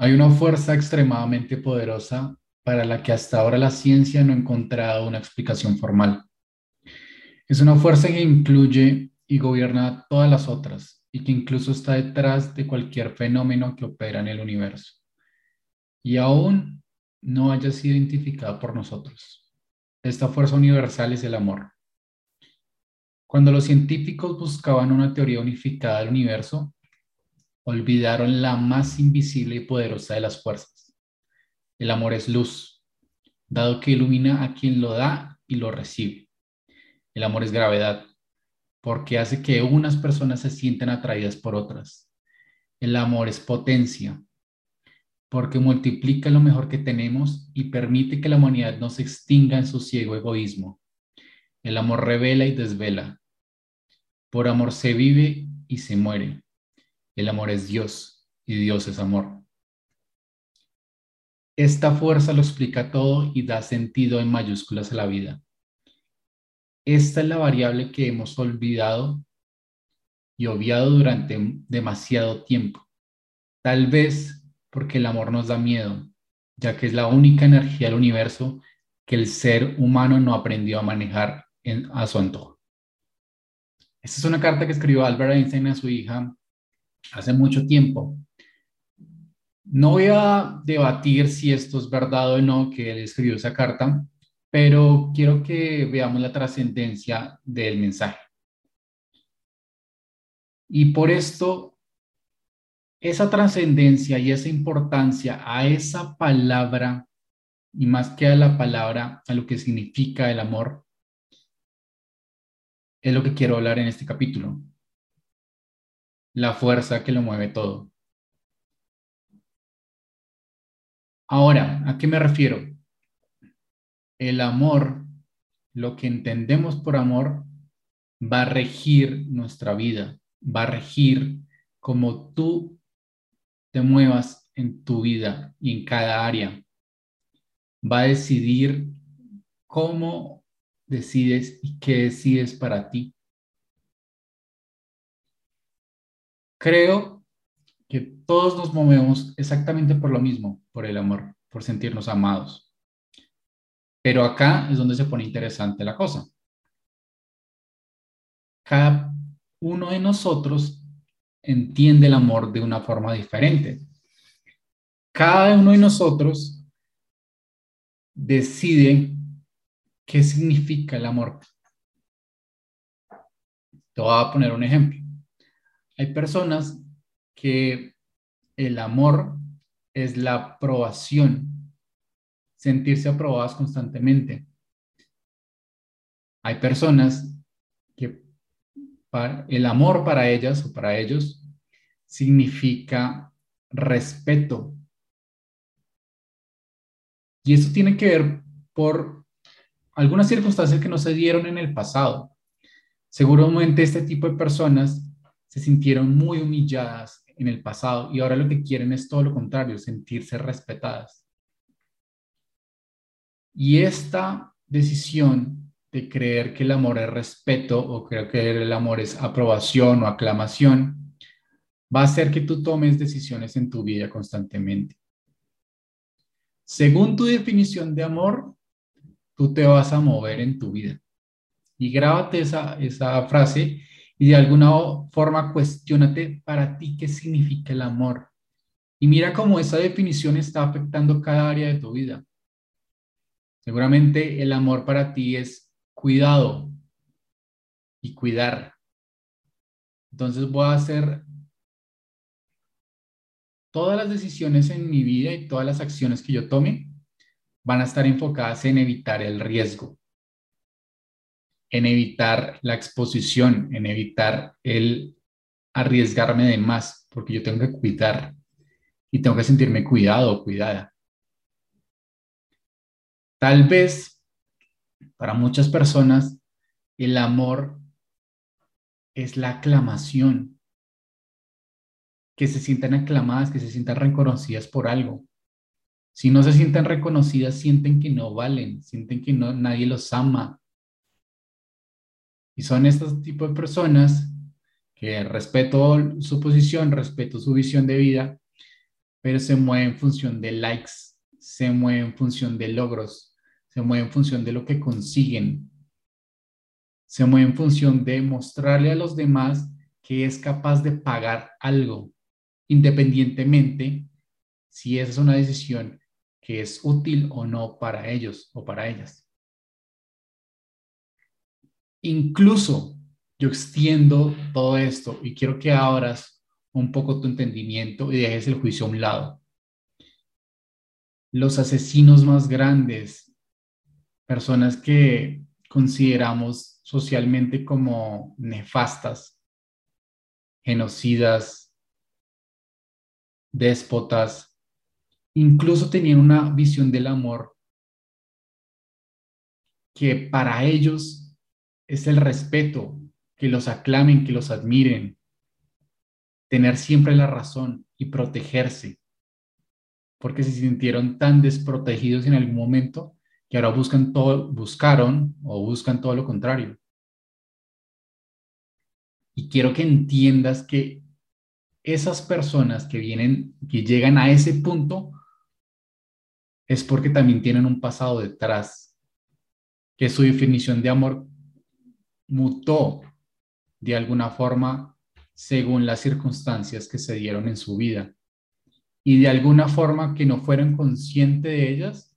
Hay una fuerza extremadamente poderosa para la que hasta ahora la ciencia no ha encontrado una explicación formal. Es una fuerza que incluye y gobierna todas las otras y que incluso está detrás de cualquier fenómeno que opera en el universo y aún no haya sido identificada por nosotros. Esta fuerza universal es el amor. Cuando los científicos buscaban una teoría unificada del universo, olvidaron la más invisible y poderosa de las fuerzas. El amor es luz, dado que ilumina a quien lo da y lo recibe. El amor es gravedad, porque hace que unas personas se sientan atraídas por otras. El amor es potencia, porque multiplica lo mejor que tenemos y permite que la humanidad no se extinga en su ciego egoísmo. El amor revela y desvela. Por amor se vive y se muere. El amor es Dios y Dios es amor. Esta fuerza lo explica todo y da sentido en mayúsculas a la vida. Esta es la variable que hemos olvidado y obviado durante demasiado tiempo. Tal vez porque el amor nos da miedo, ya que es la única energía del universo que el ser humano no aprendió a manejar en, a su antojo. Esta es una carta que escribió Albert Einstein a su hija hace mucho tiempo. No voy a debatir si esto es verdad o no que él escribió esa carta, pero quiero que veamos la trascendencia del mensaje. Y por esto esa trascendencia y esa importancia a esa palabra, y más que a la palabra, a lo que significa el amor, es lo que quiero hablar en este capítulo. La fuerza que lo mueve todo. Ahora, ¿a qué me refiero? El amor, lo que entendemos por amor, va a regir nuestra vida, va a regir como tú te muevas en tu vida y en cada área. Va a decidir cómo decides y qué decides para ti. Creo que todos nos movemos exactamente por lo mismo, por el amor, por sentirnos amados. Pero acá es donde se pone interesante la cosa. Cada uno de nosotros entiende el amor de una forma diferente. Cada uno de nosotros decide qué significa el amor. Te voy a poner un ejemplo. Hay personas que el amor es la aprobación, sentirse aprobadas constantemente. Hay personas que el amor para ellas o para ellos significa respeto. Y eso tiene que ver por algunas circunstancias que no se dieron en el pasado. Seguramente este tipo de personas se sintieron muy humilladas en el pasado y ahora lo que quieren es todo lo contrario, sentirse respetadas. Y esta decisión de creer que el amor es respeto o creo que el amor es aprobación o aclamación, va a hacer que tú tomes decisiones en tu vida constantemente. Según tu definición de amor, tú te vas a mover en tu vida. Y grábate esa, esa frase y de alguna forma cuestionate para ti qué significa el amor. Y mira cómo esa definición está afectando cada área de tu vida. Seguramente el amor para ti es cuidado y cuidar. Entonces voy a hacer todas las decisiones en mi vida y todas las acciones que yo tome van a estar enfocadas en evitar el riesgo, en evitar la exposición, en evitar el arriesgarme de más, porque yo tengo que cuidar y tengo que sentirme cuidado cuidada. Tal vez para muchas personas, el amor es la aclamación, que se sientan aclamadas, que se sientan reconocidas por algo. Si no se sienten reconocidas, sienten que no valen, sienten que no, nadie los ama. Y son estos tipos de personas que respeto su posición, respeto su visión de vida, pero se mueve en función de likes, se mueve en función de logros, se mueve en función de lo que consiguen, se mueve en función de mostrarle a los demás que es capaz de pagar algo, independientemente si esa es una decisión que es útil o no para ellos o para ellas. Incluso yo extiendo todo esto y quiero que abras un poco tu entendimiento y dejes el juicio a un lado. Los asesinos más grandes, personas que consideramos socialmente como nefastas, genocidas, déspotas, incluso tenían una visión del amor que para ellos es el respeto, que los aclamen, que los admiren, tener siempre la razón y protegerse, porque se sintieron tan desprotegidos en algún momento que ahora buscan todo, buscaron o buscan todo lo contrario. Y quiero que entiendas que esas personas que vienen, que llegan a ese punto, es porque también tienen un pasado detrás, que su definición de amor mutó de alguna forma según las circunstancias que se dieron en su vida y de alguna forma que no fueron conscientes de ellas,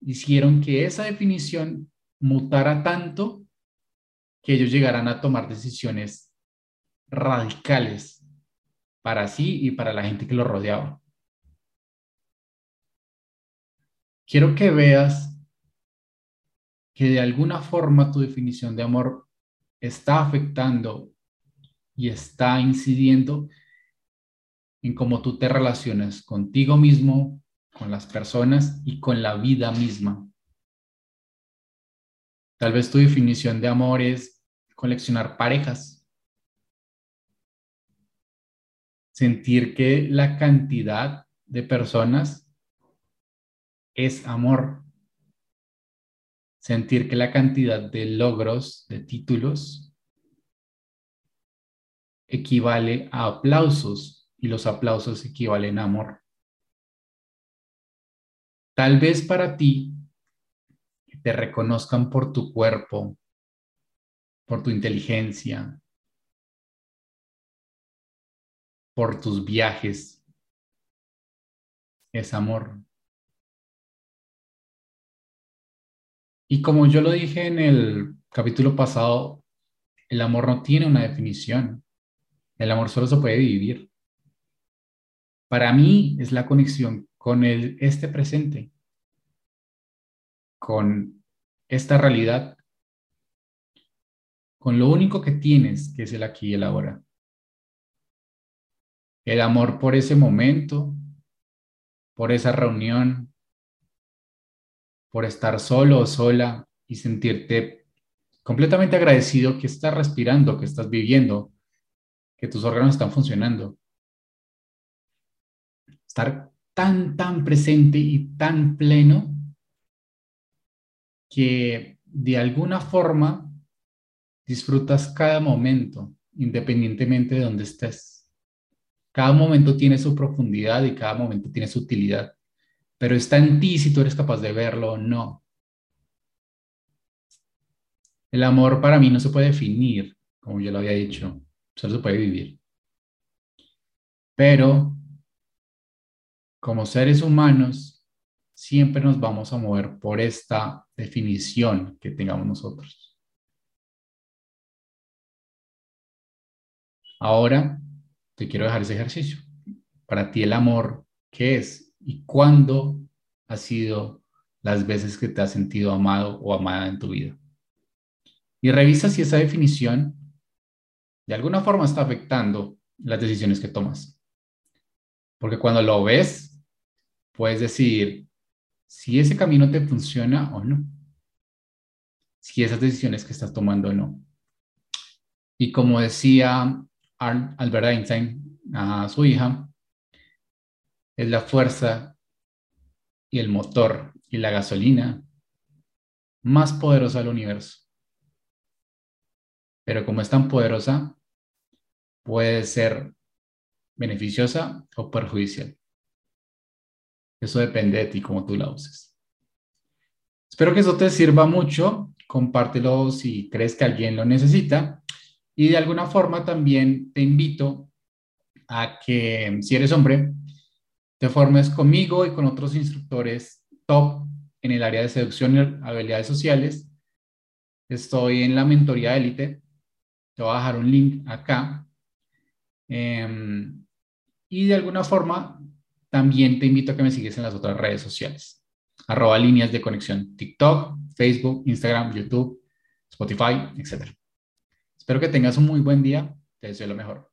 hicieron que esa definición mutara tanto que ellos llegaran a tomar decisiones radicales para sí y para la gente que los rodeaba. Quiero que veas que de alguna forma tu definición de amor está afectando y está incidiendo en cómo tú te relacionas contigo mismo, con las personas y con la vida misma. Tal vez tu definición de amor es coleccionar parejas. Sentir que la cantidad de personas es amor. Sentir que la cantidad de logros, de títulos, equivale a aplausos y los aplausos equivalen a amor. Tal vez para ti te reconozcan por tu cuerpo, por tu inteligencia, por tus viajes, es amor. Y como yo lo dije en el capítulo pasado, el amor no tiene una definición. El amor solo se puede vivir. Para mí es la conexión con el, este presente, con esta realidad, con lo único que tienes, que es el aquí y el ahora. El amor por ese momento, por esa reunión, por estar solo o sola y sentirte completamente agradecido que estás respirando, que estás viviendo, que tus órganos están funcionando. Estar tan, tan presente y tan pleno que de alguna forma disfrutas cada momento, independientemente de dónde estés. Cada momento tiene su profundidad y cada momento tiene su utilidad pero está en ti si tú eres capaz de verlo o no. El amor para mí no se puede definir, como yo lo había dicho, solo se puede vivir. Pero como seres humanos, siempre nos vamos a mover por esta definición que tengamos nosotros. Ahora te quiero dejar ese ejercicio. Para ti el amor, ¿qué es? Y cuándo ha sido las veces que te has sentido amado o amada en tu vida. Y revisa si esa definición de alguna forma está afectando las decisiones que tomas. Porque cuando lo ves, puedes decir si ese camino te funciona o no. Si esas decisiones que estás tomando o no. Y como decía Albert Einstein a su hija, es la fuerza y el motor y la gasolina más poderosa del universo. Pero como es tan poderosa, puede ser beneficiosa o perjudicial. Eso depende de ti, cómo tú la uses. Espero que eso te sirva mucho. Compártelo si crees que alguien lo necesita. Y de alguna forma también te invito a que, si eres hombre, te formes conmigo y con otros instructores top en el área de seducción y habilidades sociales. Estoy en la mentoría élite. Te voy a dejar un link acá. Em, y de alguna forma, también te invito a que me sigues en las otras redes sociales. Arroba líneas de conexión, TikTok, Facebook, Instagram, YouTube, Spotify, etc. Espero que tengas un muy buen día. Te deseo lo mejor.